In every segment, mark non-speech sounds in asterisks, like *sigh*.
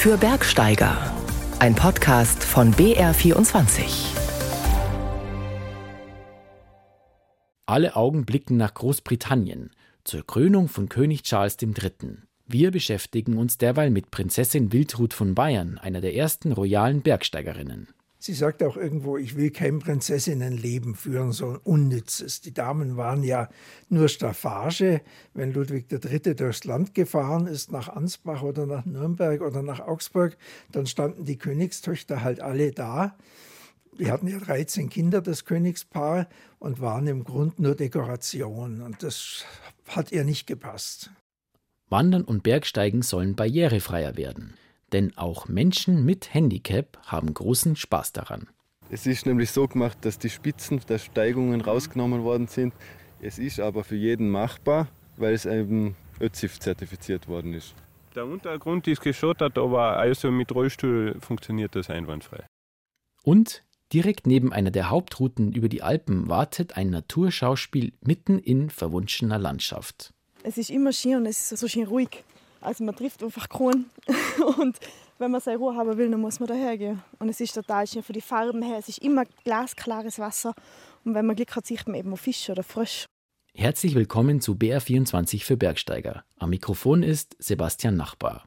für Bergsteiger. Ein Podcast von BR24. Alle Augen blicken nach Großbritannien zur Krönung von König Charles III. Wir beschäftigen uns derweil mit Prinzessin Wildrut von Bayern, einer der ersten royalen Bergsteigerinnen. Sie sagt auch irgendwo, ich will kein Prinzessinnenleben führen, so ein unnützes. Die Damen waren ja nur Staffage. Wenn Ludwig III. durchs Land gefahren ist, nach Ansbach oder nach Nürnberg oder nach Augsburg, dann standen die Königstöchter halt alle da. Die hatten ja 13 Kinder, das Königspaar, und waren im Grund nur Dekoration. Und das hat ihr nicht gepasst. Wandern und Bergsteigen sollen barrierefreier werden denn auch Menschen mit Handicap haben großen Spaß daran. Es ist nämlich so gemacht, dass die Spitzen der Steigungen rausgenommen worden sind. Es ist aber für jeden machbar, weil es eben ÖZIF zertifiziert worden ist. Der Untergrund ist geschottert, aber also mit Rollstuhl funktioniert das einwandfrei. Und direkt neben einer der Hauptrouten über die Alpen wartet ein Naturschauspiel mitten in verwunschener Landschaft. Es ist immer schön und es ist so schön ruhig. Also man trifft einfach keinen. *laughs* Und wenn man seine Ruhe haben will, dann muss man dahergehen. Und es ist total schön von den Farben her. Es ist immer glasklares Wasser. Und wenn man Glück hat, sieht man eben auch Fische oder Frösche. Herzlich willkommen zu BR24 für Bergsteiger. Am Mikrofon ist Sebastian Nachbar.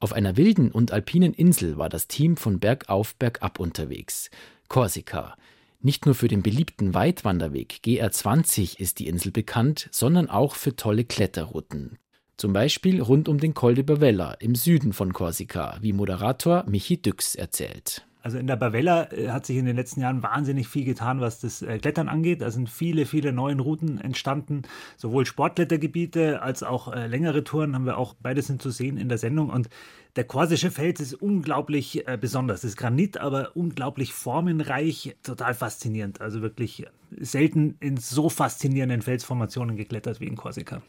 Auf einer wilden und alpinen Insel war das Team von Bergauf Bergab unterwegs. Korsika. Nicht nur für den beliebten Weitwanderweg GR20 ist die Insel bekannt, sondern auch für tolle Kletterrouten. Zum Beispiel rund um den Col de Bavella im Süden von Korsika, wie Moderator Michi Düx erzählt. Also in der Bavella äh, hat sich in den letzten Jahren wahnsinnig viel getan, was das äh, Klettern angeht. Da sind viele, viele neue Routen entstanden. Sowohl Sportklettergebiete als auch äh, längere Touren haben wir auch, beide sind zu sehen in der Sendung. Und der korsische Fels ist unglaublich besonders. Es ist Granit, aber unglaublich formenreich, total faszinierend. Also wirklich selten in so faszinierenden Felsformationen geklettert wie in Korsika.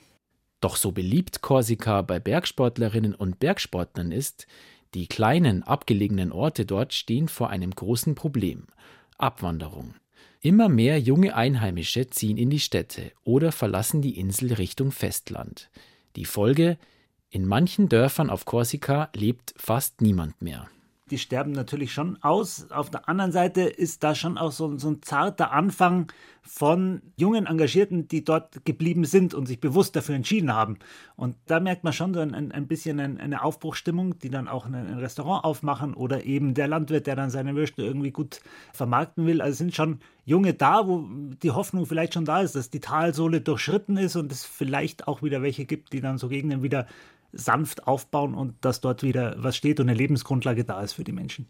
Doch so beliebt Korsika bei Bergsportlerinnen und Bergsportlern ist, die kleinen, abgelegenen Orte dort stehen vor einem großen Problem Abwanderung. Immer mehr junge Einheimische ziehen in die Städte oder verlassen die Insel Richtung Festland. Die Folge in manchen Dörfern auf Korsika lebt fast niemand mehr die sterben natürlich schon aus. Auf der anderen Seite ist da schon auch so, so, ein zarter Anfang von jungen Engagierten, die dort geblieben sind und sich bewusst dafür entschieden haben. Und da merkt man schon so ein, ein bisschen eine Aufbruchstimmung, die dann auch ein, Restaurant aufmachen oder eben der Landwirt, der dann seine Würste irgendwie gut vermarkten will. Also sind schon Junge da, wo die Hoffnung vielleicht schon da ist, dass die Talsohle durchschritten ist und es vielleicht auch wieder welche gibt, die dann so Gegenden wieder sanft aufbauen und dass dort wieder was steht und eine Lebensgrundlage da ist für die Menschen.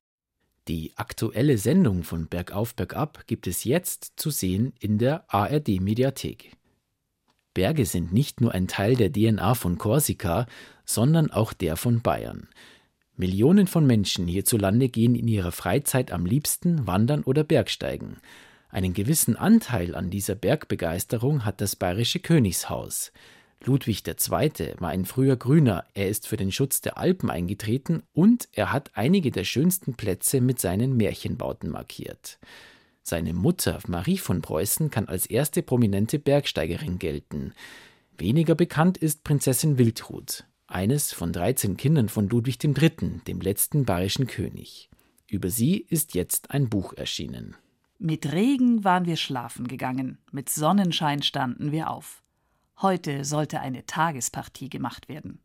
Die aktuelle Sendung von Bergauf Bergab gibt es jetzt zu sehen in der ARD Mediathek. Berge sind nicht nur ein Teil der DNA von Korsika, sondern auch der von Bayern. Millionen von Menschen hierzulande gehen in ihrer Freizeit am liebsten wandern oder Bergsteigen. Einen gewissen Anteil an dieser Bergbegeisterung hat das bayerische Königshaus. Ludwig II. war ein früher Grüner, er ist für den Schutz der Alpen eingetreten und er hat einige der schönsten Plätze mit seinen Märchenbauten markiert. Seine Mutter Marie von Preußen kann als erste prominente Bergsteigerin gelten. Weniger bekannt ist Prinzessin Wildrut, eines von 13 Kindern von Ludwig III., dem letzten bayerischen König. Über sie ist jetzt ein Buch erschienen. Mit Regen waren wir schlafen gegangen, mit Sonnenschein standen wir auf. Heute sollte eine Tagespartie gemacht werden.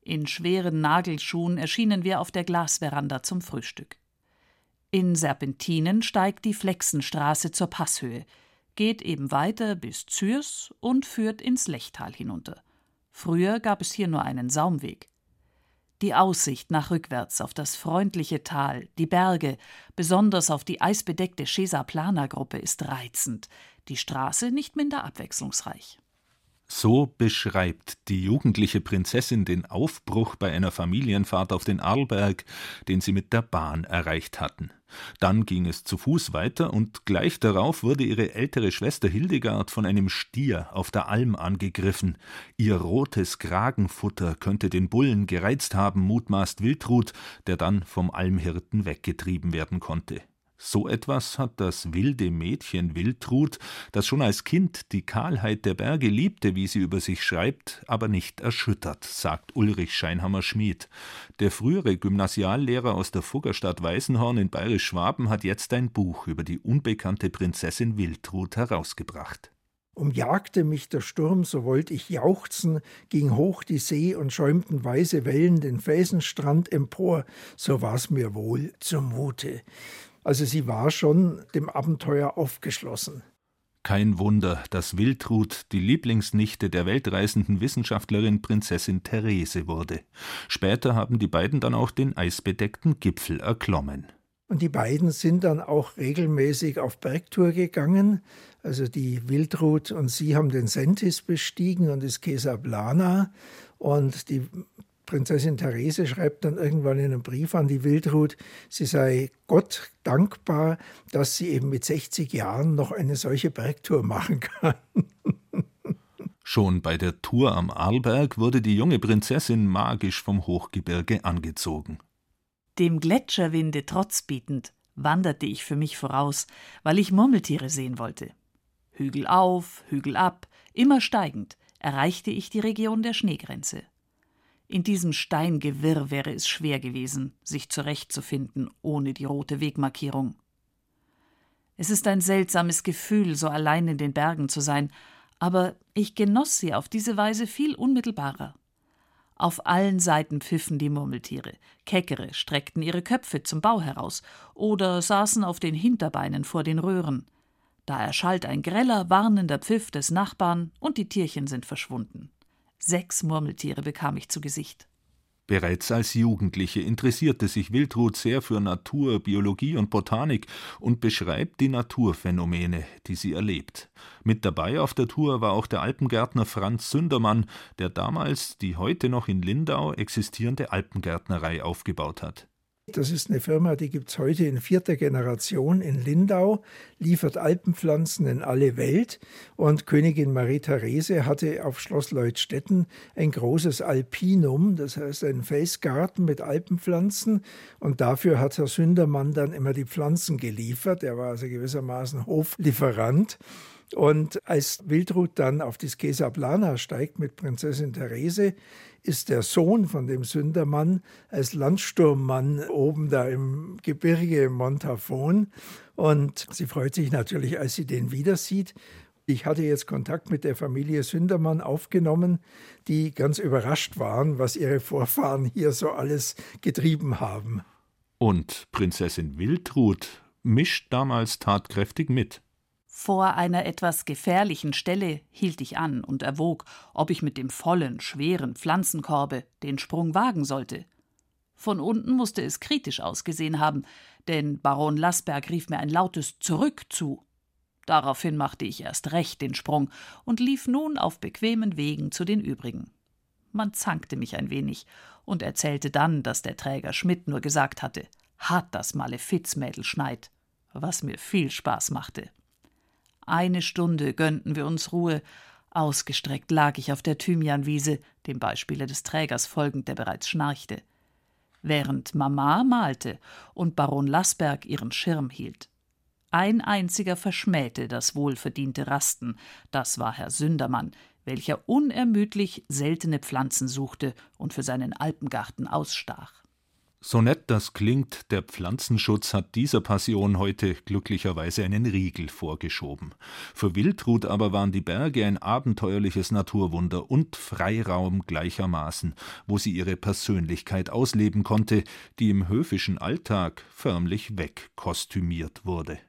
In schweren Nagelschuhen erschienen wir auf der Glasveranda zum Frühstück. In Serpentinen steigt die Flexenstraße zur Passhöhe, geht eben weiter bis Zürs und führt ins Lechtal hinunter. Früher gab es hier nur einen Saumweg. Die Aussicht nach rückwärts auf das freundliche Tal, die Berge, besonders auf die eisbedeckte Schesa-Plana-Gruppe ist reizend, die Straße nicht minder abwechslungsreich. So beschreibt die jugendliche Prinzessin den Aufbruch bei einer Familienfahrt auf den Arlberg, den sie mit der Bahn erreicht hatten. Dann ging es zu Fuß weiter und gleich darauf wurde ihre ältere Schwester Hildegard von einem Stier auf der Alm angegriffen. Ihr rotes Kragenfutter könnte den Bullen gereizt haben, mutmaßt Wildrut, der dann vom Almhirten weggetrieben werden konnte. So etwas hat das wilde Mädchen Wildrut, das schon als Kind die Kahlheit der Berge liebte, wie sie über sich schreibt, aber nicht erschüttert, sagt Ulrich Scheinhammer-Schmid. Der frühere Gymnasiallehrer aus der Fuggerstadt Weißenhorn in Bayerisch-Schwaben hat jetzt ein Buch über die unbekannte Prinzessin Wildrut herausgebracht. Umjagte mich der Sturm, so wollt ich jauchzen, ging hoch die See und schäumten weiße Wellen den Felsenstrand empor, so war's mir wohl zumute. Also sie war schon dem Abenteuer aufgeschlossen. Kein Wunder, dass Wildrut die Lieblingsnichte der weltreisenden Wissenschaftlerin Prinzessin Therese wurde. Später haben die beiden dann auch den eisbedeckten Gipfel erklommen. Und die beiden sind dann auch regelmäßig auf Bergtour gegangen. Also die Wildrut und sie haben den Sentis bestiegen und das Kesablana. Und die Prinzessin Therese schreibt dann irgendwann in einem Brief an die Wildrut, sie sei Gott dankbar, dass sie eben mit 60 Jahren noch eine solche Bergtour machen kann. *laughs* Schon bei der Tour am Arlberg wurde die junge Prinzessin magisch vom Hochgebirge angezogen. Dem Gletscherwinde trotz bietend wanderte ich für mich voraus, weil ich Murmeltiere sehen wollte. Hügel auf, Hügel ab, immer steigend, erreichte ich die Region der Schneegrenze. In diesem Steingewirr wäre es schwer gewesen, sich zurechtzufinden ohne die rote Wegmarkierung. Es ist ein seltsames Gefühl, so allein in den Bergen zu sein, aber ich genoss sie auf diese Weise viel unmittelbarer. Auf allen Seiten pfiffen die Murmeltiere, Keckere streckten ihre Köpfe zum Bau heraus oder saßen auf den Hinterbeinen vor den Röhren. Da erschallt ein greller, warnender Pfiff des Nachbarn und die Tierchen sind verschwunden. Sechs Murmeltiere bekam ich zu Gesicht. Bereits als Jugendliche interessierte sich Wildrut sehr für Natur, Biologie und Botanik und beschreibt die Naturphänomene, die sie erlebt. Mit dabei auf der Tour war auch der Alpengärtner Franz Sündermann, der damals die heute noch in Lindau existierende Alpengärtnerei aufgebaut hat. Das ist eine Firma, die gibt es heute in vierter Generation in Lindau, liefert Alpenpflanzen in alle Welt. Und Königin Marie-Therese hatte auf Schloss Leutstetten ein großes Alpinum, das heißt einen Felsgarten mit Alpenpflanzen. Und dafür hat Herr Sündermann dann immer die Pflanzen geliefert. Er war also gewissermaßen Hoflieferant. Und als Wildrut dann auf die Skesa Plana steigt mit Prinzessin Therese, ist der Sohn von dem Sündermann als Landsturmmann oben da im Gebirge im Montafon. Und sie freut sich natürlich, als sie den wieder sieht. Ich hatte jetzt Kontakt mit der Familie Sündermann aufgenommen, die ganz überrascht waren, was ihre Vorfahren hier so alles getrieben haben. Und Prinzessin Wildrut mischt damals tatkräftig mit. Vor einer etwas gefährlichen Stelle hielt ich an und erwog, ob ich mit dem vollen, schweren Pflanzenkorbe den Sprung wagen sollte. Von unten musste es kritisch ausgesehen haben, denn Baron Lassberg rief mir ein lautes Zurück zu. Daraufhin machte ich erst recht den Sprung und lief nun auf bequemen Wegen zu den übrigen. Man zankte mich ein wenig und erzählte dann, dass der Träger Schmidt nur gesagt hatte, hat das Malefizmädel schneit, was mir viel Spaß machte. Eine Stunde gönnten wir uns Ruhe. Ausgestreckt lag ich auf der Thymianwiese, dem Beispiele des Trägers folgend, der bereits schnarchte. Während Mama malte und Baron Lassberg ihren Schirm hielt. Ein einziger verschmähte das wohlverdiente Rasten, das war Herr Sündermann, welcher unermüdlich seltene Pflanzen suchte und für seinen Alpengarten ausstach. So nett das klingt, der Pflanzenschutz hat dieser Passion heute glücklicherweise einen Riegel vorgeschoben. Für Wildrut aber waren die Berge ein abenteuerliches Naturwunder und Freiraum gleichermaßen, wo sie ihre Persönlichkeit ausleben konnte, die im höfischen Alltag förmlich wegkostümiert wurde.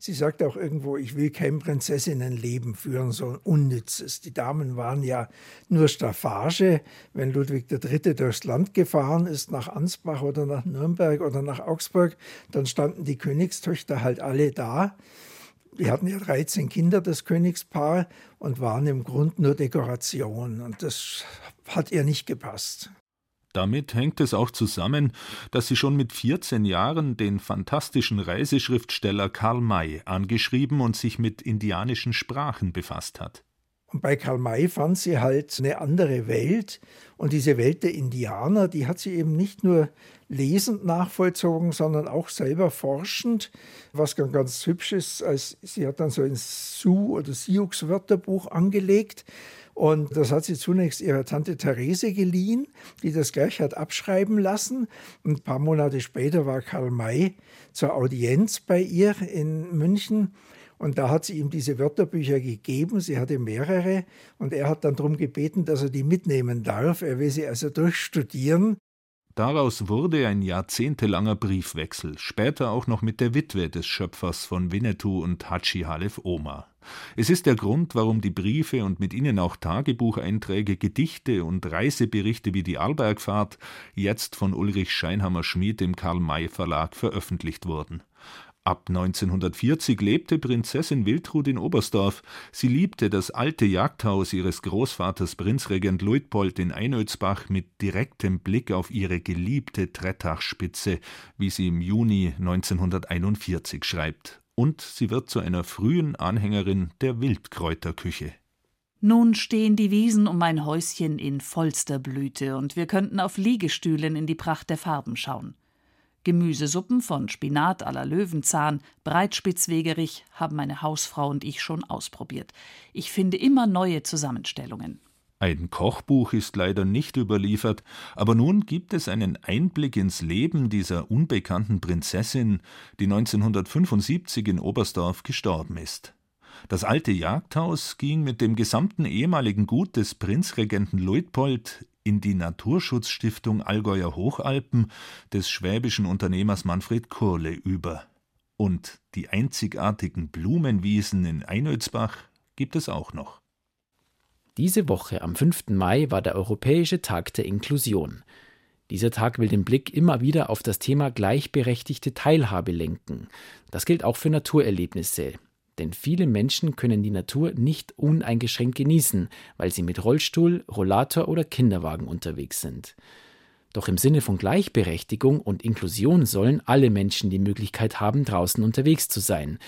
Sie sagt auch irgendwo, ich will kein Prinzessinnenleben führen, so ein unnützes. Die Damen waren ja nur Staffage. Wenn Ludwig III. durchs Land gefahren ist, nach Ansbach oder nach Nürnberg oder nach Augsburg, dann standen die Königstöchter halt alle da. Die hatten ja 13 Kinder, das Königspaar, und waren im Grund nur Dekoration. Und das hat ihr nicht gepasst. Damit hängt es auch zusammen, dass sie schon mit 14 Jahren den fantastischen Reiseschriftsteller Karl May angeschrieben und sich mit indianischen Sprachen befasst hat. Und bei Karl May fand sie halt eine andere Welt. Und diese Welt der Indianer, die hat sie eben nicht nur lesend nachvollzogen, sondern auch selber forschend. Was ganz, ganz hübsch ist, sie hat dann so ein Sioux- oder Sioux-Wörterbuch angelegt. Und das hat sie zunächst ihrer Tante Therese geliehen, die das gleich hat abschreiben lassen. Und ein paar Monate später war Karl May zur Audienz bei ihr in München. Und da hat sie ihm diese Wörterbücher gegeben. Sie hatte mehrere. Und er hat dann darum gebeten, dass er die mitnehmen darf. Er will sie also durchstudieren. Daraus wurde ein jahrzehntelanger Briefwechsel, später auch noch mit der Witwe des Schöpfers von Winnetou und Hachi Halef Oma. Es ist der Grund, warum die Briefe und mit ihnen auch Tagebucheinträge, Gedichte und Reiseberichte wie die Arlbergfahrt jetzt von Ulrich Scheinhammer Schmid im Karl May Verlag veröffentlicht wurden. Ab 1940 lebte Prinzessin Wildrud in Oberstdorf. Sie liebte das alte Jagdhaus ihres Großvaters Prinzregent Luitpold in Einölsbach mit direktem Blick auf ihre geliebte Trettachspitze, wie sie im Juni 1941 schreibt. Und sie wird zu einer frühen Anhängerin der Wildkräuterküche. Nun stehen die Wiesen um mein Häuschen in vollster Blüte und wir könnten auf Liegestühlen in die Pracht der Farben schauen. Gemüsesuppen von Spinat à la Löwenzahn, Breitspitzwegerich haben meine Hausfrau und ich schon ausprobiert. Ich finde immer neue Zusammenstellungen. Ein Kochbuch ist leider nicht überliefert, aber nun gibt es einen Einblick ins Leben dieser unbekannten Prinzessin, die 1975 in Oberstdorf gestorben ist. Das alte Jagdhaus ging mit dem gesamten ehemaligen Gut des Prinzregenten Luitpold in die Naturschutzstiftung Allgäuer Hochalpen des schwäbischen Unternehmers Manfred Kurle über. Und die einzigartigen Blumenwiesen in Einölsbach gibt es auch noch. Diese Woche am 5. Mai war der Europäische Tag der Inklusion. Dieser Tag will den Blick immer wieder auf das Thema gleichberechtigte Teilhabe lenken. Das gilt auch für Naturerlebnisse, denn viele Menschen können die Natur nicht uneingeschränkt genießen, weil sie mit Rollstuhl, Rollator oder Kinderwagen unterwegs sind. Doch im Sinne von Gleichberechtigung und Inklusion sollen alle Menschen die Möglichkeit haben, draußen unterwegs zu sein.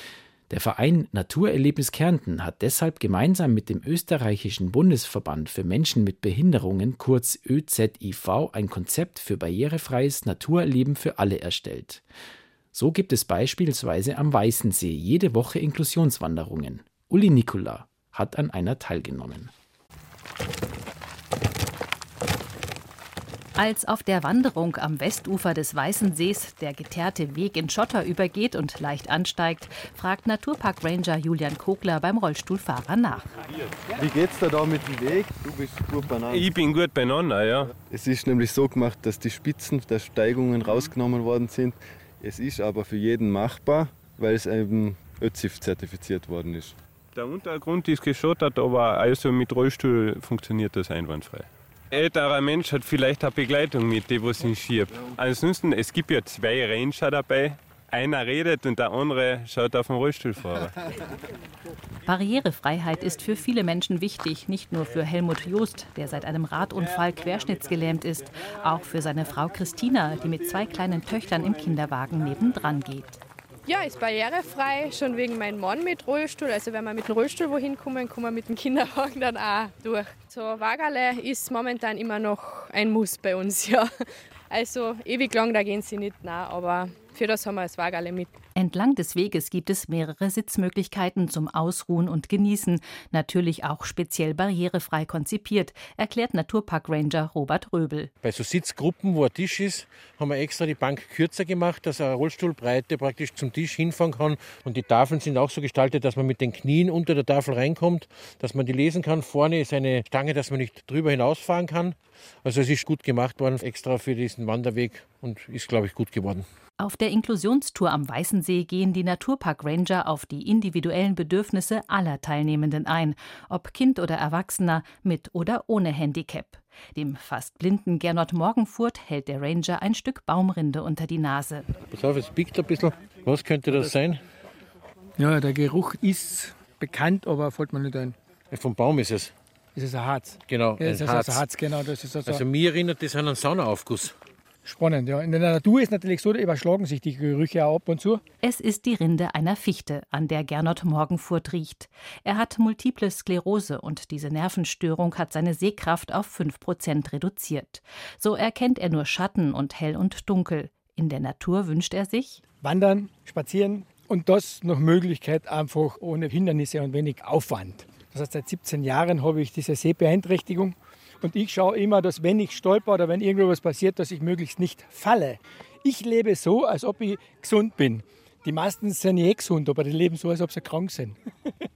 Der Verein Naturerlebnis Kärnten hat deshalb gemeinsam mit dem österreichischen Bundesverband für Menschen mit Behinderungen kurz ÖZIV ein Konzept für barrierefreies Naturerleben für alle erstellt. So gibt es beispielsweise am Weißensee jede Woche Inklusionswanderungen. Uli Nikola hat an einer teilgenommen. Als auf der Wanderung am Westufer des Weißensees der geteerte Weg in Schotter übergeht und leicht ansteigt, fragt Naturpark-Ranger Julian Kogler beim Rollstuhlfahrer nach. Wie geht's da, da mit dem Weg? Du bist gut beieinander. Ich bin gut beieinander, ja. Es ist nämlich so gemacht, dass die Spitzen der Steigungen rausgenommen worden sind. Es ist aber für jeden machbar, weil es eben ÖZIF zertifiziert worden ist. Der Untergrund ist geschottert, aber also mit Rollstuhl funktioniert das einwandfrei. Älterer Mensch hat vielleicht eine Begleitung mit, die was ihn schiebt. Ansonsten, es gibt ja zwei Ranger dabei. Einer redet und der andere schaut auf den Rollstuhlfahrer. Barrierefreiheit ist für viele Menschen wichtig, nicht nur für Helmut Joost, der seit einem Radunfall querschnittsgelähmt ist, auch für seine Frau Christina, die mit zwei kleinen Töchtern im Kinderwagen nebendran geht. Ja, ist barrierefrei, schon wegen meinem Mann mit Rollstuhl. Also wenn wir mit dem Rollstuhl wohin kommen, kommen wir mit dem Kinderwagen dann auch durch. So Wagale ist momentan immer noch ein Muss bei uns, *laughs* ja. Also ewig lang, da gehen sie nicht nah, aber für das haben wir das Wagale mit. Entlang des Weges gibt es mehrere Sitzmöglichkeiten zum Ausruhen und Genießen, natürlich auch speziell barrierefrei konzipiert, erklärt Naturpark-Ranger Robert Röbel. Bei so Sitzgruppen, wo ein Tisch ist, haben wir extra die Bank kürzer gemacht, dass eine Rollstuhlbreite praktisch zum Tisch hinfahren kann. Und die Tafeln sind auch so gestaltet, dass man mit den Knien unter der Tafel reinkommt, dass man die lesen kann. Vorne ist eine Stange, dass man nicht drüber hinausfahren kann. Also es ist gut gemacht worden, extra für diesen Wanderweg und ist, glaube ich, gut geworden. Auf der Inklusionstour am Weißensee gehen die Naturpark Ranger auf die individuellen Bedürfnisse aller Teilnehmenden ein, ob Kind oder Erwachsener, mit oder ohne Handicap. Dem fast blinden Gernot Morgenfurt hält der Ranger ein Stück Baumrinde unter die Nase. Pass auf, es biegt ein bisschen. Was könnte das sein? Ja, der Geruch ist bekannt, aber fällt mir nicht ein. Vom Baum ist es. Ist ein Harz. Genau, Ja, das ein ist Harz. also Harz, genau. Das ist also, Also mir erinnert das an einen Saunaaufguss. Spannend. Ja. In der Natur ist natürlich so, da überschlagen sich die Gerüche auch ab und zu. Es ist die Rinde einer Fichte, an der Gernot Morgenfurt riecht. Er hat multiple Sklerose und diese Nervenstörung hat seine Sehkraft auf 5% reduziert. So erkennt er nur Schatten und hell und dunkel. In der Natur wünscht er sich Wandern, spazieren und das nach Möglichkeit einfach ohne Hindernisse und wenig Aufwand. Das heißt, seit 17 Jahren habe ich diese Sehbeeinträchtigung und ich schaue immer, dass wenn ich stolper oder wenn irgendwo was passiert, dass ich möglichst nicht falle. Ich lebe so, als ob ich gesund bin. Die meisten sind eh gesund, aber die leben so, als ob sie krank sind. *laughs*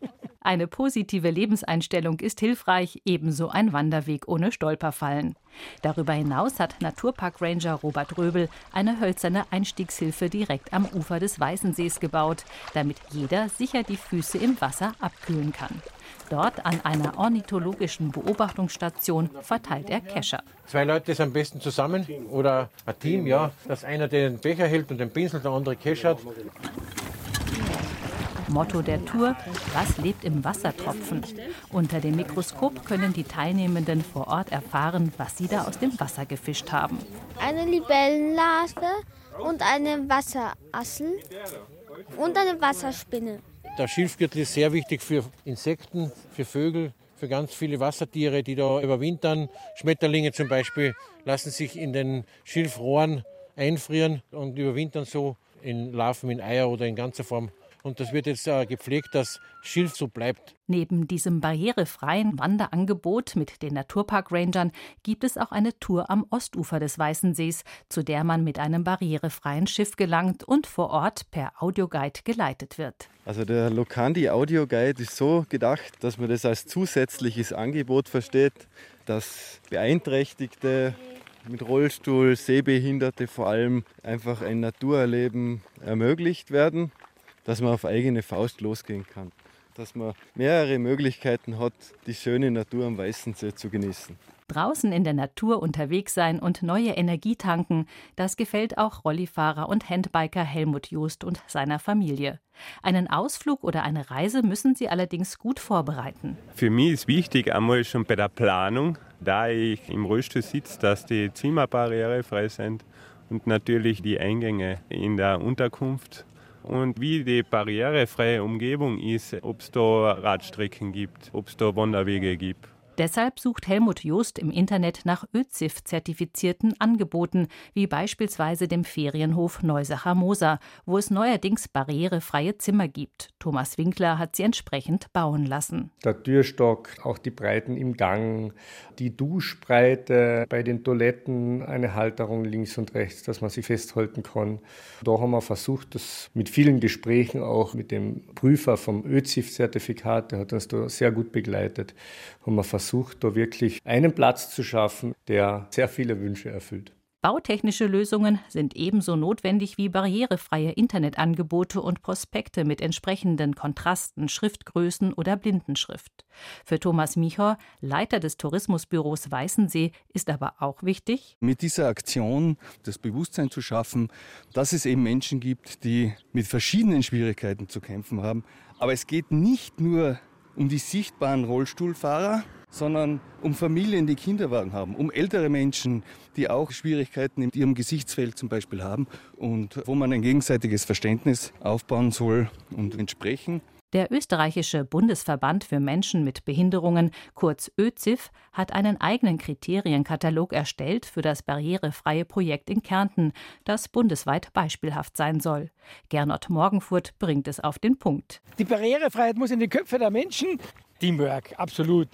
Eine positive Lebenseinstellung ist hilfreich, ebenso ein Wanderweg ohne Stolperfallen. Darüber hinaus hat Naturpark-Ranger Robert Röbel eine hölzerne Einstiegshilfe direkt am Ufer des Weißensees gebaut, damit jeder sicher die Füße im Wasser abkühlen kann. Dort an einer ornithologischen Beobachtungsstation verteilt er Kescher. Zwei Leute sind am besten zusammen oder ein Team, ja, dass einer den Becher hält und den Pinsel, der andere keschert. Motto der Tour: Was lebt im Wassertropfen? Unter dem Mikroskop können die Teilnehmenden vor Ort erfahren, was sie da aus dem Wasser gefischt haben. Eine Libellenlarve und eine Wasserassel und eine Wasserspinne. Der Schilfgürtel ist sehr wichtig für Insekten, für Vögel, für ganz viele Wassertiere, die da überwintern. Schmetterlinge zum Beispiel lassen sich in den Schilfrohren einfrieren und überwintern so in Larven, in Eier oder in ganzer Form. Und das wird jetzt äh, gepflegt, dass Schilf so bleibt. Neben diesem barrierefreien Wanderangebot mit den Naturpark-Rangern gibt es auch eine Tour am Ostufer des Weißen Sees, zu der man mit einem barrierefreien Schiff gelangt und vor Ort per Audioguide geleitet wird. Also der Lokandi Audioguide ist so gedacht, dass man das als zusätzliches Angebot versteht, dass Beeinträchtigte mit Rollstuhl, Sehbehinderte vor allem einfach ein Naturerleben ermöglicht werden dass man auf eigene Faust losgehen kann. Dass man mehrere Möglichkeiten hat, die schöne Natur am Weißen See zu genießen. Draußen in der Natur unterwegs sein und neue Energie tanken, das gefällt auch Rollifahrer und Handbiker Helmut Just und seiner Familie. Einen Ausflug oder eine Reise müssen sie allerdings gut vorbereiten. Für mich ist wichtig einmal schon bei der Planung, da ich im Rollstuhl sitze, dass die Zimmer barrierefrei sind und natürlich die Eingänge in der Unterkunft und wie die barrierefreie Umgebung ist, ob es da Radstrecken gibt, ob es da Wanderwege gibt. Deshalb sucht Helmut Just im Internet nach ÖZIF-zertifizierten Angeboten, wie beispielsweise dem Ferienhof Neusacher Moser, wo es neuerdings barrierefreie Zimmer gibt. Thomas Winkler hat sie entsprechend bauen lassen. Der Türstock, auch die Breiten im Gang, die Duschbreite bei den Toiletten, eine Halterung links und rechts, dass man sie festhalten kann. Da haben wir versucht, das mit vielen Gesprächen auch mit dem Prüfer vom ÖZIF-Zertifikat, der hat uns da sehr gut begleitet, haben wir versucht, versucht, da wirklich einen Platz zu schaffen, der sehr viele Wünsche erfüllt. Bautechnische Lösungen sind ebenso notwendig wie barrierefreie Internetangebote und Prospekte mit entsprechenden Kontrasten, Schriftgrößen oder Blindenschrift. Für Thomas Michor, Leiter des Tourismusbüros Weißensee, ist aber auch wichtig, mit dieser Aktion das Bewusstsein zu schaffen, dass es eben Menschen gibt, die mit verschiedenen Schwierigkeiten zu kämpfen haben. Aber es geht nicht nur um die sichtbaren Rollstuhlfahrer, sondern um Familien, die Kinderwagen haben, um ältere Menschen, die auch Schwierigkeiten in ihrem Gesichtsfeld zum Beispiel haben und wo man ein gegenseitiges Verständnis aufbauen soll und entsprechen. Der österreichische Bundesverband für Menschen mit Behinderungen, kurz ÖZIF, hat einen eigenen Kriterienkatalog erstellt für das barrierefreie Projekt in Kärnten, das bundesweit beispielhaft sein soll. Gernot Morgenfurt bringt es auf den Punkt. Die Barrierefreiheit muss in die Köpfe der Menschen. Teamwork, absolut.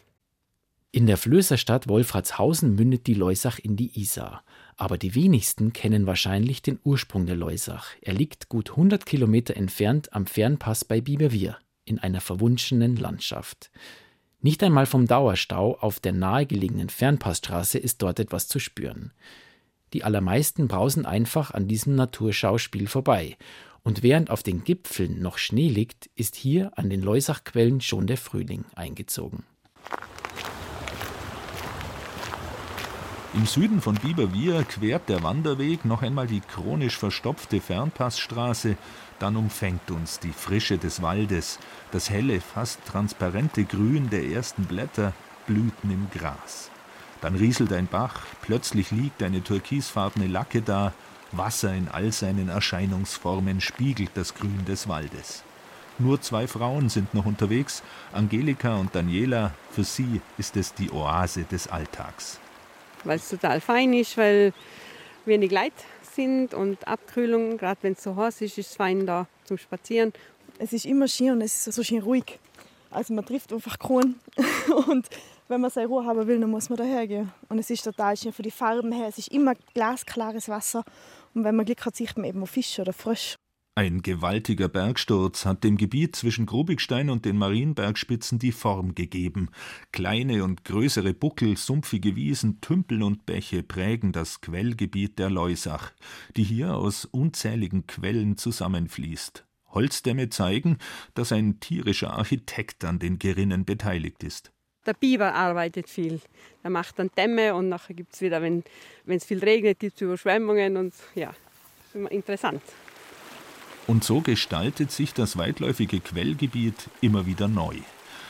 In der Flößerstadt Wolfratshausen mündet die Leusach in die Isar. Aber die wenigsten kennen wahrscheinlich den Ursprung der Leusach. Er liegt gut 100 Kilometer entfernt am Fernpass bei Biberwier in einer verwunschenen Landschaft. Nicht einmal vom Dauerstau auf der nahegelegenen Fernpassstraße ist dort etwas zu spüren. Die allermeisten brausen einfach an diesem Naturschauspiel vorbei. Und während auf den Gipfeln noch Schnee liegt, ist hier an den Leusachquellen schon der Frühling eingezogen. Im Süden von Biberwier quert der Wanderweg noch einmal die chronisch verstopfte Fernpassstraße, dann umfängt uns die Frische des Waldes, das helle, fast transparente Grün der ersten Blätter, Blüten im Gras. Dann rieselt ein Bach, plötzlich liegt eine türkisfarbene Lacke da, Wasser in all seinen Erscheinungsformen spiegelt das Grün des Waldes. Nur zwei Frauen sind noch unterwegs, Angelika und Daniela. Für sie ist es die Oase des Alltags. Weil es total fein ist, weil wenig Leute sind und Abkühlung, gerade wenn es so heiß ist, ist es fein da zum Spazieren. Es ist immer schön und es ist so schön ruhig. Also man trifft einfach keinen. *laughs* und wenn man seine Ruhe haben will, dann muss man daher gehen. Und es ist total schön von den Farben her. Es ist immer glasklares Wasser. Und wenn man Glück hat, sieht man eben auch Fische oder Frösche. Ein gewaltiger Bergsturz hat dem Gebiet zwischen Grubigstein und den Marienbergspitzen die Form gegeben. Kleine und größere Buckel, sumpfige Wiesen, Tümpel und Bäche prägen das Quellgebiet der Leusach, die hier aus unzähligen Quellen zusammenfließt. Holzdämme zeigen, dass ein tierischer Architekt an den Gerinnen beteiligt ist. Der Biber arbeitet viel. Er macht dann Dämme und nachher gibt es wieder, wenn es viel regnet, gibt es Überschwemmungen und ja, ist immer interessant. Und so gestaltet sich das weitläufige Quellgebiet immer wieder neu.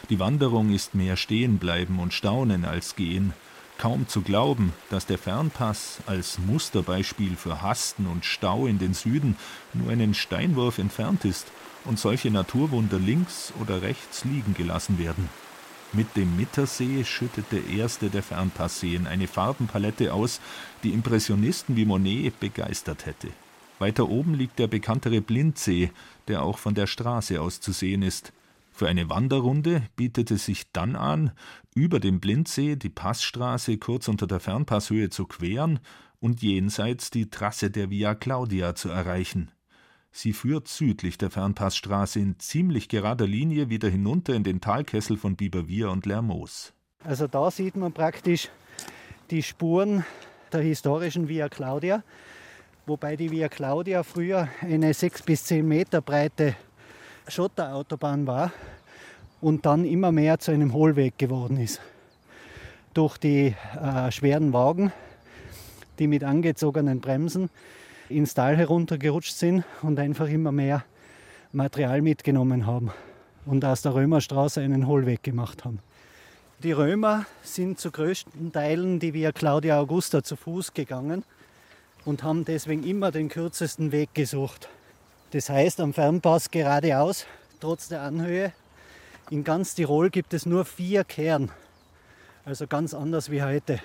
Die Wanderung ist mehr Stehenbleiben und Staunen als Gehen. Kaum zu glauben, dass der Fernpass als Musterbeispiel für Hasten und Stau in den Süden nur einen Steinwurf entfernt ist und solche Naturwunder links oder rechts liegen gelassen werden. Mit dem Mittersee schüttet der erste der Fernpassseen eine Farbenpalette aus, die Impressionisten wie Monet begeistert hätte. Weiter oben liegt der bekanntere Blindsee, der auch von der Straße aus zu sehen ist. Für eine Wanderrunde bietet es sich dann an, über dem Blindsee die Passstraße kurz unter der Fernpasshöhe zu queren und jenseits die Trasse der Via Claudia zu erreichen. Sie führt südlich der Fernpassstraße in ziemlich gerader Linie wieder hinunter in den Talkessel von Biberwier und Lermoos. Also da sieht man praktisch die Spuren der historischen Via Claudia wobei die Via Claudia früher eine sechs bis zehn Meter breite Schotterautobahn war und dann immer mehr zu einem Hohlweg geworden ist. Durch die äh, schweren Wagen, die mit angezogenen Bremsen ins Tal heruntergerutscht sind und einfach immer mehr Material mitgenommen haben und aus der Römerstraße einen Hohlweg gemacht haben. Die Römer sind zu größten Teilen die Via Claudia Augusta zu Fuß gegangen und haben deswegen immer den kürzesten Weg gesucht. Das heißt, am Fernpass geradeaus, trotz der Anhöhe. In ganz Tirol gibt es nur vier Kern, also ganz anders wie heute.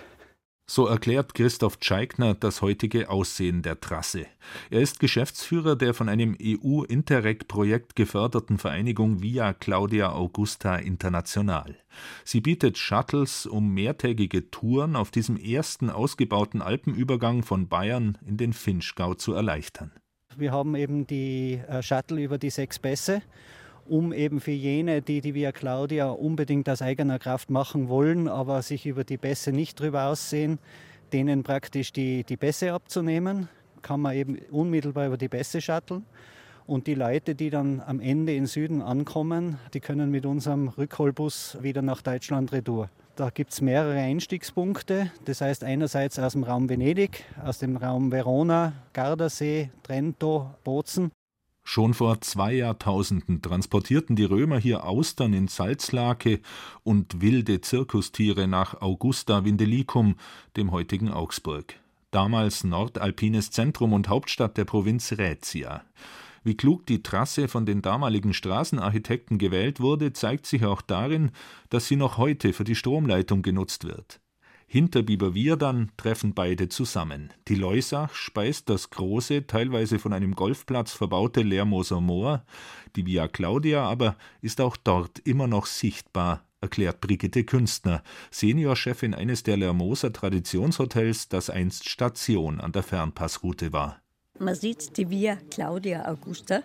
So erklärt Christoph Tscheigner das heutige Aussehen der Trasse. Er ist Geschäftsführer der von einem EU-Interreg-Projekt geförderten Vereinigung Via Claudia Augusta International. Sie bietet Shuttles, um mehrtägige Touren auf diesem ersten ausgebauten Alpenübergang von Bayern in den Finchgau zu erleichtern. Wir haben eben die äh, Shuttle über die sechs Bässe um eben für jene, die die Via Claudia unbedingt aus eigener Kraft machen wollen, aber sich über die Bässe nicht drüber aussehen, denen praktisch die, die Bässe abzunehmen, kann man eben unmittelbar über die Bässe shutteln. Und die Leute, die dann am Ende in Süden ankommen, die können mit unserem Rückholbus wieder nach Deutschland retour. Da gibt es mehrere Einstiegspunkte. Das heißt einerseits aus dem Raum Venedig, aus dem Raum Verona, Gardasee, Trento, Bozen Schon vor zwei Jahrtausenden transportierten die Römer hier Austern in Salzlake und wilde Zirkustiere nach Augusta Vindelicum, dem heutigen Augsburg. Damals nordalpines Zentrum und Hauptstadt der Provinz Rätia. Wie klug die Trasse von den damaligen Straßenarchitekten gewählt wurde, zeigt sich auch darin, dass sie noch heute für die Stromleitung genutzt wird. Hinter Biberwirdern treffen beide zusammen. Die Leusach speist das große, teilweise von einem Golfplatz verbaute Lermoser Moor, die Via Claudia aber ist auch dort immer noch sichtbar, erklärt Brigitte Künstner, Seniorchefin eines der Lermoser Traditionshotels, das einst Station an der Fernpassroute war. Man sieht die Via Claudia Augusta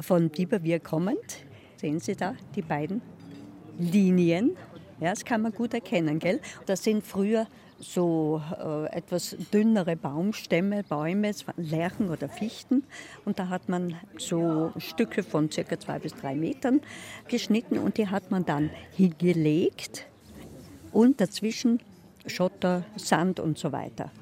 von Biberwier kommend. Sehen Sie da die beiden Linien ja, das kann man gut erkennen. Gell? Das sind früher so äh, etwas dünnere Baumstämme, Bäume, Lärchen oder Fichten. Und da hat man so Stücke von circa zwei bis drei Metern geschnitten und die hat man dann hingelegt und dazwischen Schotter, Sand und so weiter.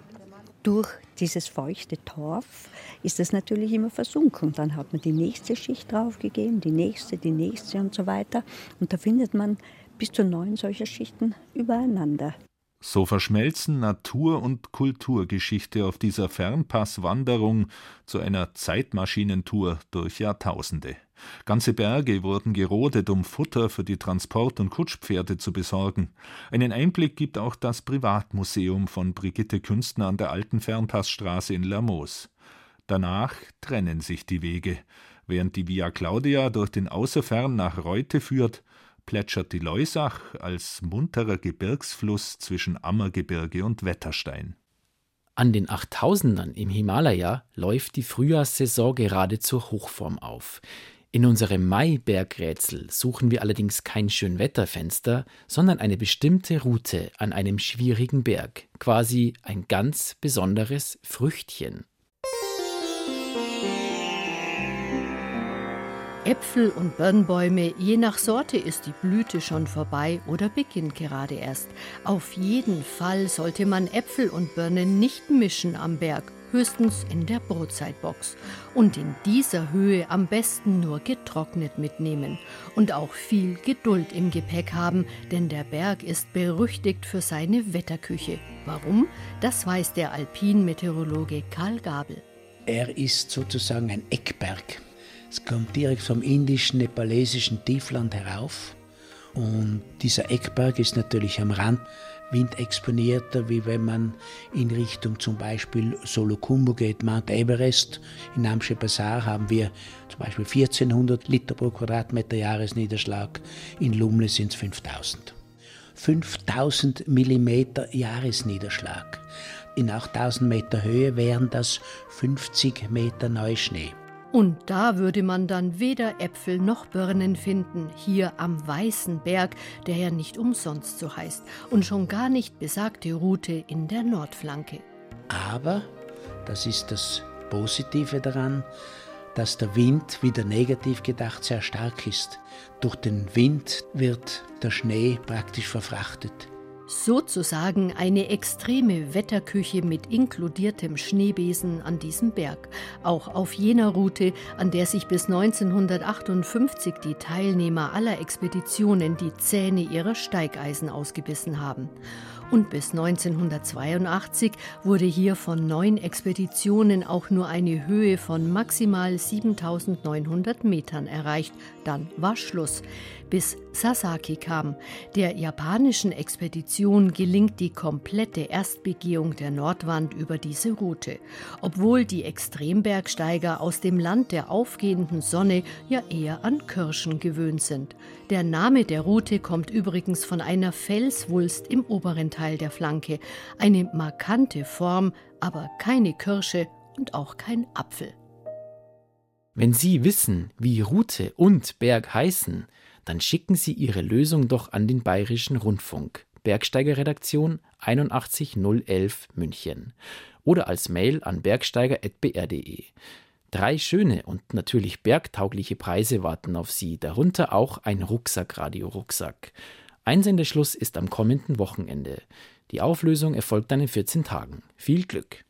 Durch dieses feuchte Torf ist es natürlich immer versunken. Dann hat man die nächste Schicht draufgegeben, die nächste, die nächste und so weiter. Und da findet man bis zu neun solcher Schichten übereinander. So verschmelzen Natur und Kulturgeschichte auf dieser Fernpasswanderung zu einer Zeitmaschinentour durch Jahrtausende. Ganze Berge wurden gerodet, um Futter für die Transport- und Kutschpferde zu besorgen. Einen Einblick gibt auch das Privatmuseum von Brigitte Künstner an der alten Fernpassstraße in Lermoos. Danach trennen sich die Wege. Während die Via Claudia durch den Außerfern nach Reute führt, plätschert die Leusach als munterer Gebirgsfluss zwischen Ammergebirge und Wetterstein. An den Achttausendern im Himalaya läuft die Frühjahrssaison gerade zur Hochform auf. In unserem Mai-Bergrätsel suchen wir allerdings kein Schönwetterfenster, sondern eine bestimmte Route an einem schwierigen Berg, quasi ein ganz besonderes Früchtchen. Äpfel und Birnbäume, je nach Sorte ist die Blüte schon vorbei oder beginnt gerade erst. Auf jeden Fall sollte man Äpfel und Birnen nicht mischen am Berg, höchstens in der Brotzeitbox. Und in dieser Höhe am besten nur getrocknet mitnehmen. Und auch viel Geduld im Gepäck haben, denn der Berg ist berüchtigt für seine Wetterküche. Warum? Das weiß der Alpinmeteorologe Karl Gabel. Er ist sozusagen ein Eckberg. Es kommt direkt vom indischen, nepalesischen Tiefland herauf. Und dieser Eckberg ist natürlich am Rand windexponierter, wie wenn man in Richtung zum Beispiel Solokumbo geht, Mount Everest. In Namche Bazaar haben wir zum Beispiel 1400 Liter pro Quadratmeter Jahresniederschlag. In Lumle sind es 5000. 5000 Millimeter Jahresniederschlag. In 8000 Meter Höhe wären das 50 Meter Neuschnee. Und da würde man dann weder Äpfel noch Birnen finden, hier am Weißen Berg, der ja nicht umsonst so heißt, und schon gar nicht besagte Route in der Nordflanke. Aber, das ist das Positive daran, dass der Wind, wieder negativ gedacht, sehr stark ist. Durch den Wind wird der Schnee praktisch verfrachtet. Sozusagen eine extreme Wetterküche mit inkludiertem Schneebesen an diesem Berg. Auch auf jener Route, an der sich bis 1958 die Teilnehmer aller Expeditionen die Zähne ihrer Steigeisen ausgebissen haben. Und bis 1982 wurde hier von neun Expeditionen auch nur eine Höhe von maximal 7900 Metern erreicht. Dann war Schluss bis Sasaki kam. Der japanischen Expedition gelingt die komplette Erstbegehung der Nordwand über diese Route, obwohl die Extrembergsteiger aus dem Land der aufgehenden Sonne ja eher an Kirschen gewöhnt sind. Der Name der Route kommt übrigens von einer Felswulst im oberen Teil der Flanke, eine markante Form, aber keine Kirsche und auch kein Apfel. Wenn Sie wissen, wie Route und Berg heißen, dann schicken Sie Ihre Lösung doch an den Bayerischen Rundfunk, Bergsteigerredaktion 81011 München oder als Mail an bergsteiger.br.de. Drei schöne und natürlich bergtaugliche Preise warten auf Sie, darunter auch ein Rucksackradio-Rucksack. Einsendeschluss ist am kommenden Wochenende. Die Auflösung erfolgt dann in 14 Tagen. Viel Glück!